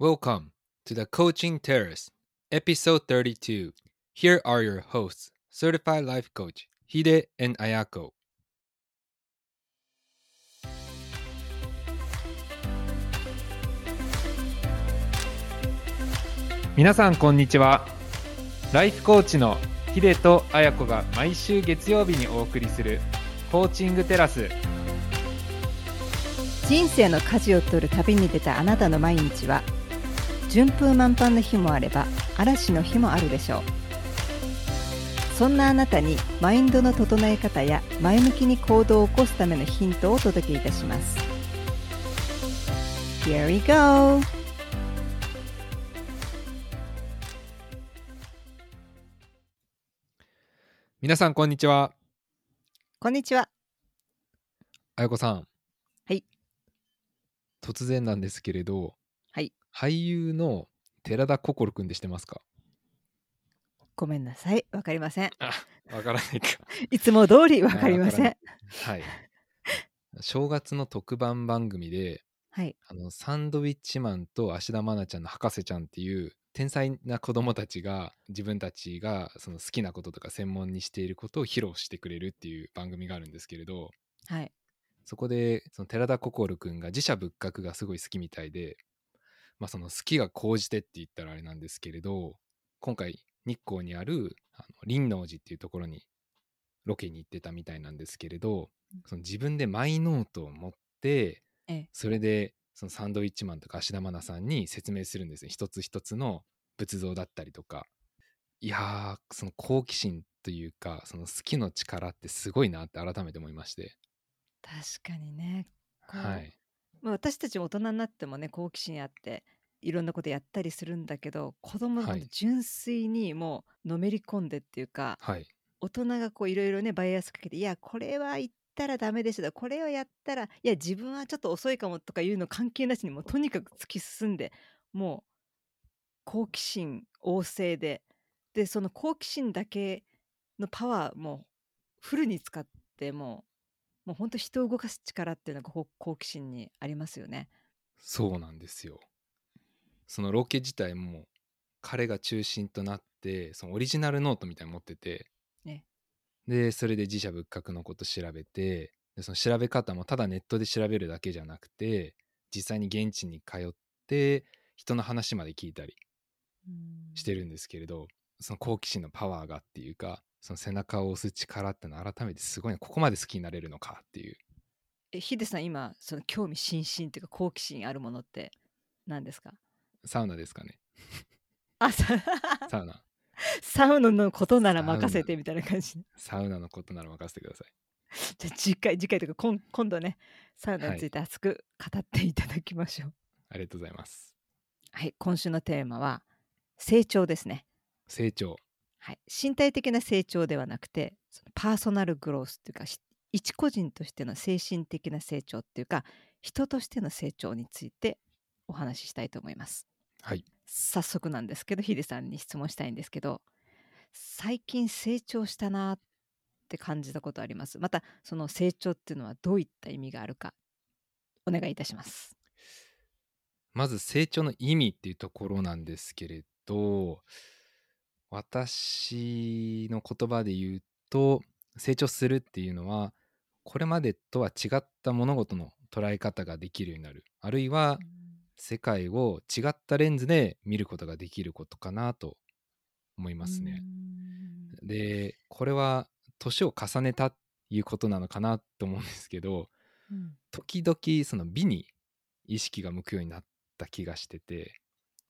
Welcome to the Coaching Terrace, episode 32. Here are your hosts, certified life coach Hide and Ayako. 皆さんこんにちはライフコーチのヒデとアヤコが毎週月曜日にお送りするコーチングテラス人生の舵を取る旅に出たあなたの毎日は順風満帆の日もあれば嵐の日もあるでしょうそんなあなたにマインドの整え方や前向きに行動を起こすためのヒントをお届けいたします Here we go! 皆さんこんにちは。こんにちはあやこさん。はい。突然なんですけれど、はい。俳優の寺田心くんでしてますか？ごめんなさい。わかりません。あ、わからないか。いつも通りわかりません。はい。正月の特番番組で、はい。あのサンドウィッチマンと芦田愛菜ちゃんの博士ちゃんっていう天才な子供たちが自分たちがその好きなこととか専門にしていることを披露してくれるっていう番組があるんですけれどはい。そこでその寺田心くんが自社仏閣がすごい好きみたいで、まあ、その好きが高じてって言ったらあれなんですけれど今回日光にあるあの輪王寺っていうところにロケに行ってたみたいなんですけれどその自分でマイノートを持ってええ。それでそのサンドウィッチマンとか芦田愛菜さんに説明するんですね一つ一つの仏像だったりとか。いやーその好奇心というかその好きの力ってすごいなって改めて思いまして。確かにね。はいまあ、私たち大人になってもね好奇心あっていろんなことやったりするんだけど子供は純粋にもうのめり込んでっていうか、はい。大人がこういろいろねバイアスかけていやこれは言ったらダメでしょこれをやったらいや自分はちょっと遅いかもとかいうの関係なしにもうとにかく突き進んでもう好奇心旺盛ででその好奇心だけのパワーもフルに使ってもうもう本当人を動かす力っていうのが好好奇心にありますよね。そうなんですよ。そのロケ自体も彼が中心となってそのオリジナルノートみたいに持ってて、ねでそれで自社仏閣のこと調べてでその調べ方もただネットで調べるだけじゃなくて実際に現地に通って人の話まで聞いたりしてるんですけれどその好奇心のパワーがっていうかその背中を押す力ってのは改めてすごいなここまで好きになれるのかっていう。えヒデさん今その興味津々っていうか好奇心あるものって何ですか？サウナですかね。あさ サウナ。サウナのことなら任せてみたいな感じサウナのことなら任せてください。じゃあ次回次回というか今今度ねサウナはい。について熱く語っていただきましょう。ありがとうございます。はい、今週のテーマは成長ですね。成長はい身体的な成長ではなくてそのパーソナルグロースっていうかし一個人としての精神的な成長っていうか人としての成長についてお話ししたいと思います。はい。早速なんですけどヒデさんに質問したいんですけど最近成長したなって感じたことあります？またその成長っていうのはどういった意味があるかお願いいたします。まず成長の意味っていうところなんですけれど私の言葉で言うと成長するっていうのはこれまでとは違った物事の捉え方ができるようになる。あるいは世界を違ったレンズで見ることができることかなと思いますね。でこれは年を重ねたっていうことなのかなと思うんですけどうん。時々その美に意識が向くようになった気がしてて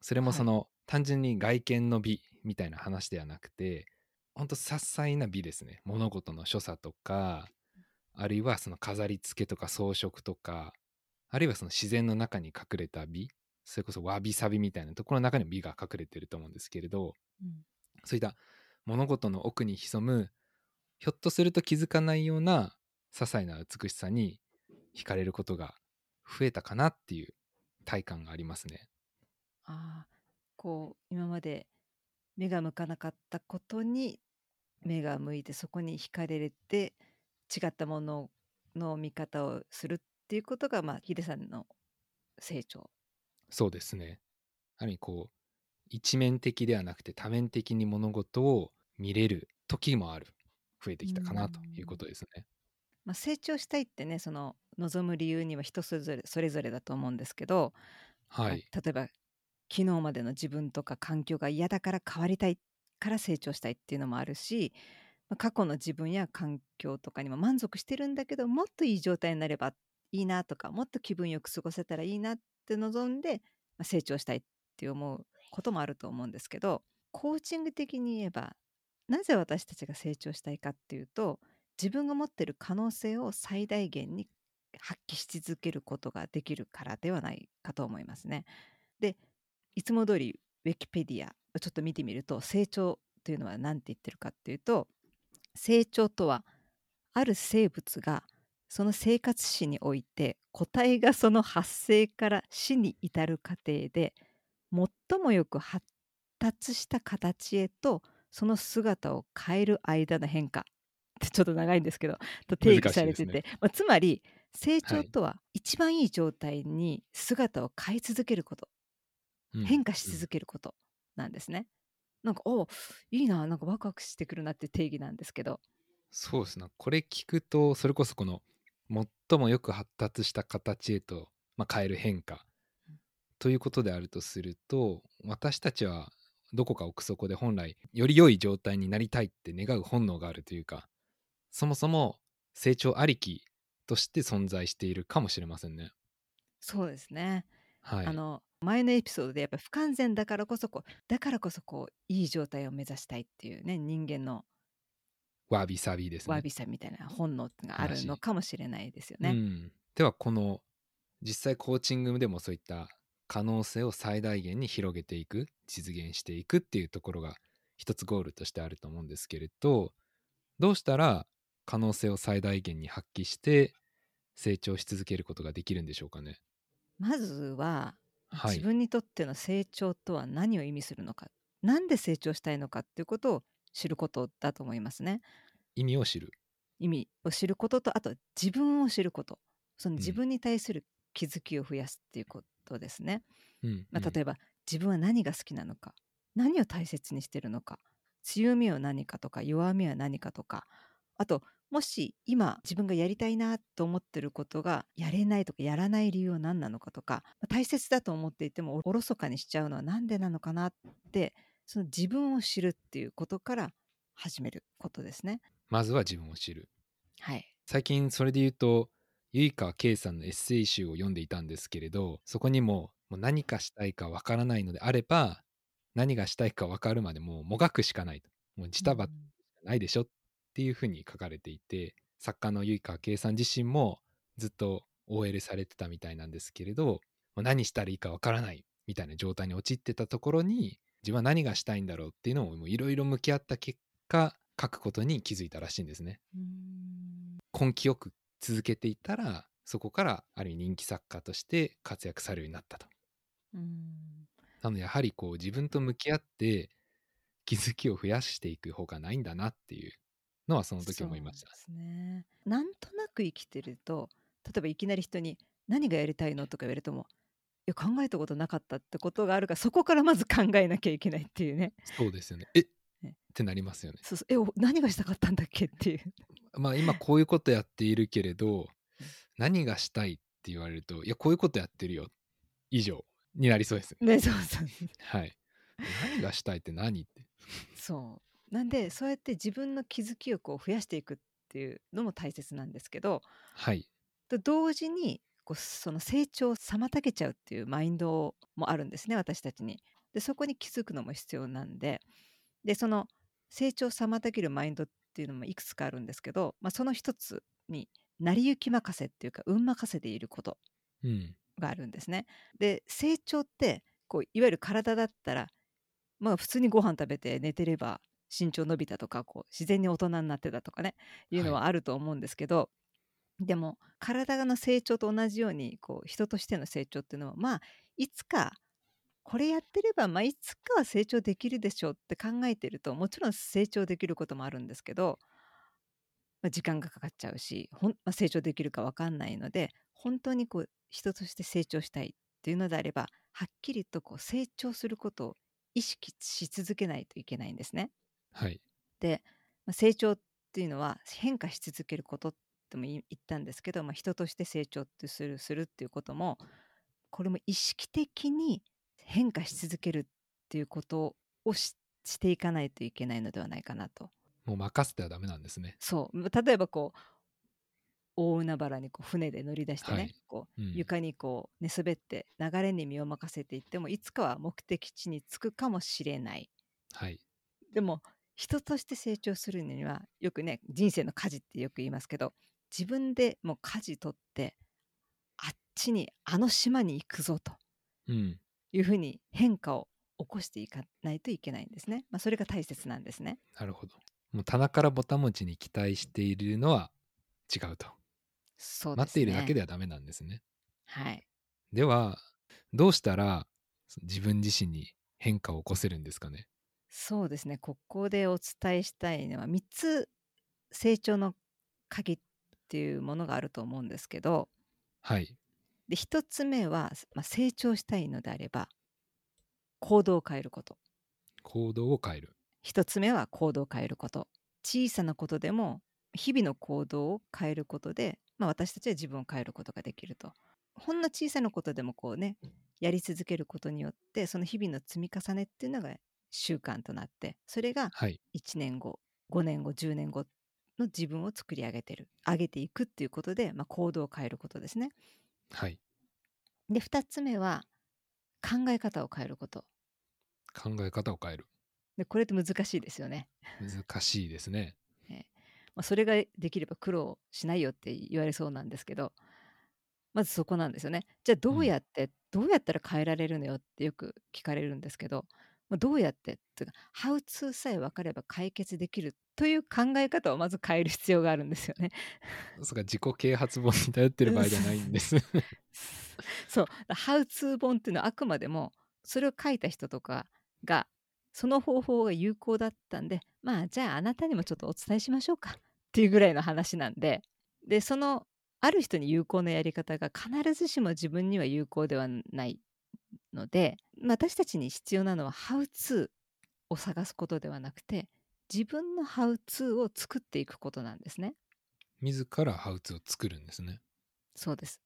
それもその、単純に外見の美みたいな話ではなくてほんと些細な美ですね物事の所作とかあるいはその飾り付けとか装飾とかあるいはその自然の中に隠れた美それこそわびさびみたいなところの中に美が隠れてると思うんですけれどうんそういった物事の奥に潜むひょっとすると気づかないような些細な美しさに惹かれることが増えたかなっていう体感がありますね。ああこう今まで目が向かなかったことに目が向いてそこに惹かれて違ったものの見方をするっていうことがまあヒデさんの成長そうですね。ある意味こう一面的ではなくて多面的に物事を見れる時もある増えてきたかなということですね。まあ、成長したいってねその望む理由には人それぞれそれぞれだと思うんですけど、まあはい。例えば昨日までの自分とか環境が嫌だから変わりたいから成長したいっていうのもあるし、まあ過去の自分や環境とかにも満足してるんだけどもっといい状態になればいいなとかもっと気分よく過ごせたらいいなって望んで、まあ、成長したいって思うこともあると思うんですけどコーチング的に言えばなぜ私たちが成長したいかっていうと自分が持ってる可能性を最大限に発揮し続けることができるからではないかと思いますね。でいつも通りウィキペディアをちょっと見てみると成長というのは何て言ってるかっていうと成長とはある生物がその生活史において個体がその発生から死に至る過程で最もよく発達した形へとその姿を変える間の変化。っ てちょっと長いんですけどと定義されてて、難しいまあ、つまり成長はいとは一番いい状態に姿を変え続けること。うん変化し続けることなんですね。なんかおいいななんかワクワクしてくるなって定義なんですけどそうですね。これ聞くと、それこそこの最もよく発達した形へと、まあ、変える変化うんということであるとすると、私たちはどこか奥底で本来より良い状態になりたいって願う本能があるというか、そもそも成長ありきとして存在しているかもしれませんね。そうですね、はい。あの前のエピソードでやっぱ不完全だからこそこうだからこそこういい状態を目指したいっていうね人間のわびさびですね。わびさみたいな本能があるの話かもしれないですよね。うん、ではこの実際コーチングでもそういった可能性を最大限に広げていく実現していくっていうところが一つゴールとしてあると思うんですけれどどうしたら可能性を最大限に発揮して成長し続けることができるんでしょうかね。まずは、はい自分にとっての成長とは何を意味するのかなんで成長したいのかっていうことを知ることだと思いますね。意味を知る。意味を知ることとあと自分を知ることそのうん自分に対する気づきを増やすっていうことですね。うんまあ、例えば自分は何が好きなのか何を大切にしてるのか強みは何かとか弱みは何かとかあともし今自分がやりたいなと思ってることがやれないとかやらない理由は何なのかとかまあ大切だと思っていてもおろそかにしちゃうのは何でなのかなってその自分を知るっていうことから始めることですね。まずは自分を知る。はい、最近それで言うと結川圭さんのエッセイ集を読んでいたんですけれどそこにももう何かしたいかわからないのであれば何がしたいかわかるまでもうもがくしかないともうジタバタないでしょっていうふうに書かれていて作家の結川圭さん自身もずっと OL されてたみたいなんですけれど何したらいいかわからないみたいな状態に陥ってたところに自分は何がしたいんだろうっていうのをいろいろ向き合った結果書くことに気づいたらしいんですね。根気よく続けていたらそこからある意味人気作家として活躍されるようになったと。なのでやはりこう自分と向き合って気づきを増やしていく方がないんだなっていうのはその時思いました。ですね。なんとなく生きてると例えばいきなり人に「何がやりたいの?」とか言われても「いや考えたことなかった」ってことがあるからそこからまず考えなきゃいけないっていうね。そうですよね。えってなりますよね。そうそうえお何がしたかったんだっけ？っていう。まあ今こういうことやっているけれど何がしたい？って言われるといやこういうことやってるよ以上になりそうです。ねそうそうはい。何がしたいって何？って。そう。なんでそうやって自分の気づきをこう増やしていくっていうのも大切なんですけどはい。と同時にこうその成長を妨げちゃうっていうマインドもあるんですね私たちに。でそこに気づくのも必要なんででその成長を妨げるマインドっていうのもいくつかあるんですけど、まあ、その一つに成り行き任せっていうか運任せでいることうん。があるんですね。で成長ってこういわゆる体だったらまあ普通にご飯食べて寝てれば身長伸びたとかこう自然に大人になってたとかねいうのはあると思うんですけど、でも体の成長と同じようにこう人としての成長っていうのはまあいつかこれやってれば、まあ、いつかは成長できるでしょうって考えてるともちろん成長できることもあるんですけど、まあ、時間がかかっちゃうしほん、まあ、成長できるか分かんないので本当にこう人として成長したいっていうのであればはっきりとこう成長することを意識し続けないといけないんですね。はい。で、まあ、成長っていうのは変化し続けることっても言ったんですけど、まあ、人として成長ってするするっていうこともこれも意識的に変化し続けるっていうことをししていかないといけないのではないかなと。もう任せてはダメなんですね。そう例えばこう大海原にこう船で乗り出してね、はいこううん床にこう寝そべって流れに身を任せていってもいつかは目的地に着くかもしれない。はい。でも人として成長するにはよくね人生の舵ってよく言いますけど自分でもう舵取ってあっちにあの島に行くぞとうん。いうふうに変化を起こしていかないといけないんですね。まあ、それが大切なんですね。なるほど。もう棚からぼたもちに期待しているのは違うと。そうね。待っているだけではダメなんですね。はい。では、どうしたら自分自身に変化を起こせるんですかね。そうですね。ここでお伝えしたいのは3つ成長の鍵っていうものがあると思うんですけどはい。で1つ目は、まあ、成長したいのであれば行動を変えること行動を変える。1つ目は行動を変えること小さなことでも日々の行動を変えることで、まあ、私たちは自分を変えることができるとほんの小さなことでもこうねやり続けることによってその日々の積み重ねっていうのが習慣となってそれがはい。1年後5年後10年後の自分を作り上げてる上げていくっていうことで、まあ、行動を変えることですね。はい。で2つ目は考え方を変えること考え方を変える。でこれって難しいですよね。難しいですね。まあ、それができれば苦労しないよって言われそうなんですけどまずそこなんですよね。じゃあどうやって、どうやったら変えられるのよってよく聞かれるんですけど、まあ、どうやって？っていうか「ハウツーさえ分かれば解決できる」という考え方をまず変える必要があるんですよね。そうか、自己啓発本に頼ってる場合じゃないんです。そう「ハウツー本」っていうのはあくまでもそれを書いた人とかがその方法が有効だったんでまあじゃああなたにもちょっとお伝えしましょうかっていうぐらいの話なんででそのある人に有効なやり方が必ずしも自分には有効ではないので私たちに必要なのは「ハウツー」を探すことではなくて自分の「ハウツー」を作っていくことなんですね。自らハウツーを作るんですね。そうです。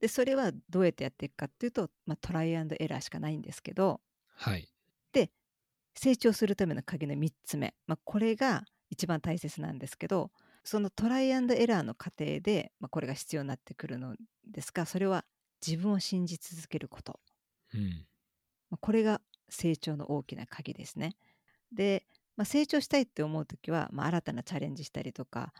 でそれはどうやってやっていくかっていうと、まあ、トライアンドエラーしかないんですけどはい。成長するための鍵の3つ目、まあ、これが一番大切なんですけどそのトライアンドエラーの過程で、まあ、これが必要になってくるのですがそれは自分を信じ続けること、うん。まあ、これが成長の大きな鍵ですね。で、まあ、成長したいって思う時は、まあ、新たなチャレンジしたりとか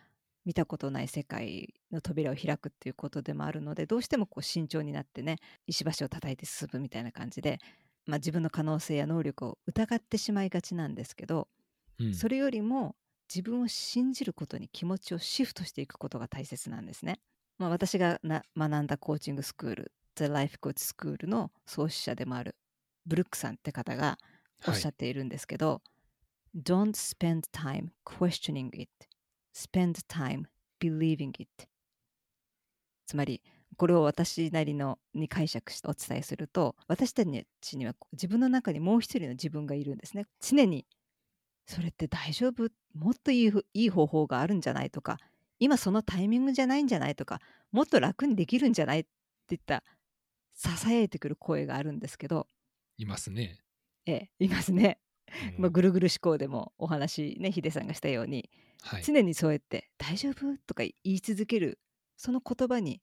見たことない世界の扉を開くっていうことでもあるのでどうしてもこう慎重になってね石橋を叩いて進むみたいな感じで、まあ、自分の可能性や能力を疑ってしまいがちなんですけど、うん、それよりも自分を信じることに気持ちをシフトしていくことが大切なんですね。まあ、私がな学んだコーチングスクール The Life Coach School の創始者でもあるブルックさんって方がおっしゃっているんですけど、Don't spend time questioning it. Spend time believing it. つまりこれを私なりのに解釈してお伝えすると私たちには自分の中にもう一人の自分がいるんですね常にそれって大丈夫？もっといいふいい方法があるんじゃない？とか今そのタイミングじゃないんじゃない？とかもっと楽にできるんじゃない？っていったささやいてくる声があるんですけどいますね。ええいますね、うんまあ、ぐるぐる思考でもお話ねヒデさんがしたようにはい。常にそうやって「大丈夫?」とか言い続けるその言葉に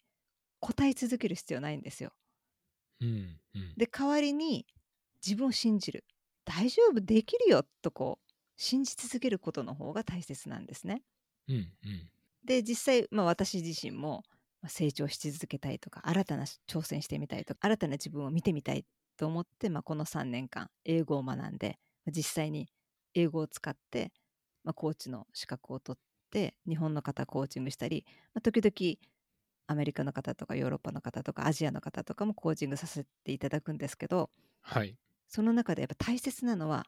答え続ける必要ないんですよ。うん。うん。で代わりに自分を信じる「大丈夫できるよ」とこう信じ続けることの方が大切なんですね。うん。うん。で実際、まあ、私自身もまあ成長し続けたいとか新たな挑戦してみたいとか新たな自分を見てみたいと思って、まあ、この3年間英語を学んでまあ実際に英語を使って、まあ、コーチの資格を取って日本の方コーチングしたり、まあ、時々アメリカの方とかヨーロッパの方とかアジアの方とかもコーチングさせていただくんですけどはい。その中でやっぱ大切なのは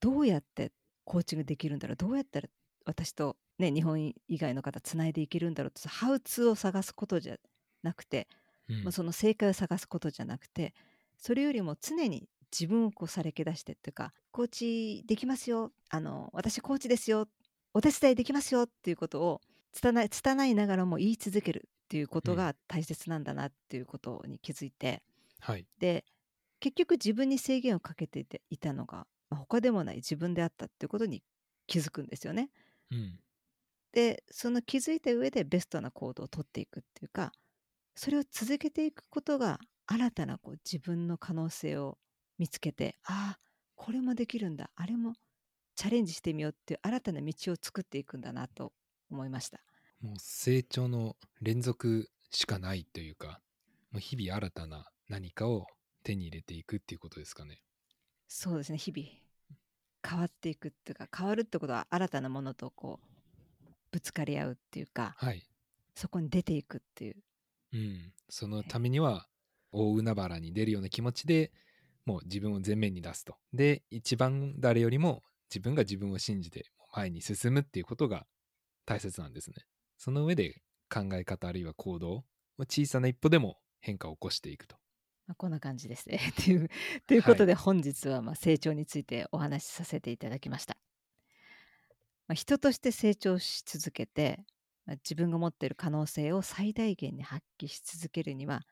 どうやってコーチングできるんだろうどうやったら私と、ね、日本以外の方つないでいけるんだろうとハウツーを探すことじゃなくて、うんまあ、その正解を探すことじゃなくてそれよりも常に自分をこうされけ出してっていうかコーチできますよあの私コーチですよお手伝いできますよっていうことを拙い拙いながらも言い続けるっていうことが大切なんだなっていうことに気づいて、はい。で結局自分に制限をかけていていたのが、まあ他でもない自分であったっていうことに気づくんですよね。うん。でその気づいた上でベストな行動をとっていくっていうかそれを続けていくことが新たなこう自分の可能性を見つけてああこれもできるんだあれもチャレンジしてみようっていう新たな道を作っていくんだなと思いました。もう成長の連続しかないというか、もう日々新たな何かを手に入れていくっていうことですかね。そうですね日々変わっていくっていうか変わるってことは新たなものとこうぶつかり合うっていうかはい。そこに出ていくっていううん。そのためには、大海原に出るような気持ちでもう自分を前面に出すと。で、一番誰よりも自分が自分を信じて前に進むっていうことが大切なんですね。その上で考え方あるいは行動、小さな一歩でも変化を起こしていくと。まあ、こんな感じですね。というということで本日はまあ成長についてお話しさせていただきました。まあ、人として成長し続けて、まあ、自分が持っている可能性を最大限に発揮し続けるには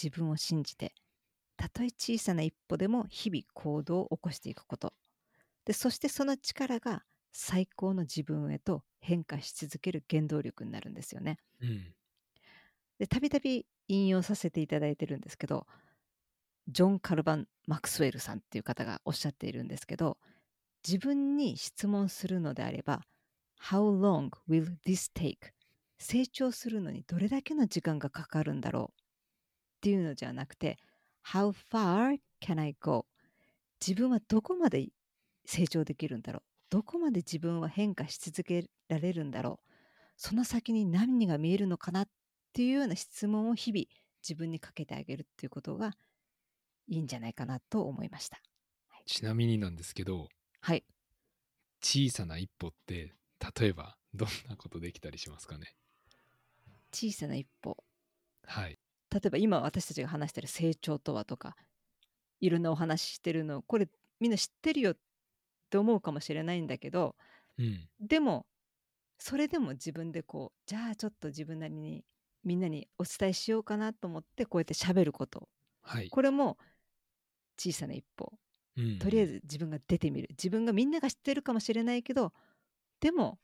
自分を信じてたとえ小さな一歩でも日々行動を起こしていくことでそしてその力が最高の自分へと変化し続ける原動力になるんですよね。うん。でたびたび引用させていただいてるんですけどジョン・カルバン・マクスウェルさんっていう方がおっしゃっているんですけど自分に質問するのであれば How long will this take? 成長するのにどれだけの時間がかかるんだろうっていうのじゃなくて How far can I go? 自分はどこまで成長できるんだろう？どこまで自分は変化し続けられるんだろう？その先に何が見えるのかなっていうような質問を日々自分にかけてあげるっていうことがいいんじゃないかなと思いました。ちなみになんですけど、はい。小さな一歩って、例えばどんなことできたりしますかね？小さな一歩。はい。例えば今私たちが話してる成長とはとかいろんなお話ししてるのこれみんな知ってるよって思うかもしれないんだけどうん。でもそれでも自分でこうじゃあちょっと自分なりにみんなにお伝えしようかなと思ってこうやって喋ることはい。これも小さな一歩うんとりあえず自分が出てみる自分がみんなが知ってるかもしれないけどでも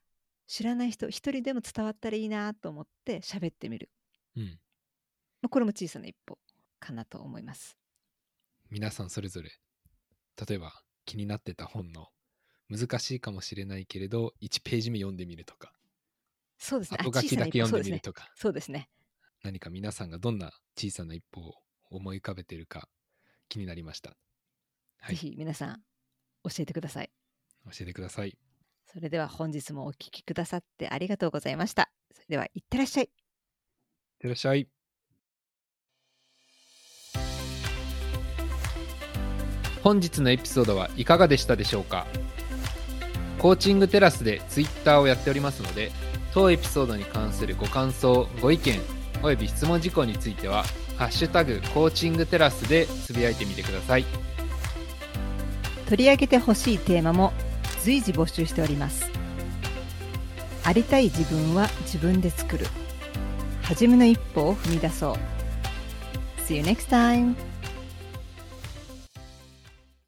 知らない人一人でも伝わったらいいなと思って喋ってみるうん。まあこれも小さな一歩かなと思います皆さんそれぞれ、例えば気になってた本の難しいかもしれないけれど、1ページ目読んでみるとか、そうですねあ後書きだけ読んでみるとか、そうですね何か皆さんがどんな小さな一歩を思い浮かべているか気になりました。はい。ぜひ皆さん教えてください教えてください。いそれでは本日もお聞きくださってありがとうございましたそれではいってらっしゃいってらっしゃい。本日のエピソードはいかがでしたでしょうか？コーチングテラスでツイッターをやっておりますので当エピソードに関するご感想ご意見および質問事項については「ハッシュタグコーチングテラス」でつぶやいてみてください。取り上げてほしいテーマも随時募集しております。ありたい自分は自分で作る。初めの一歩を踏み出そう。See you next time!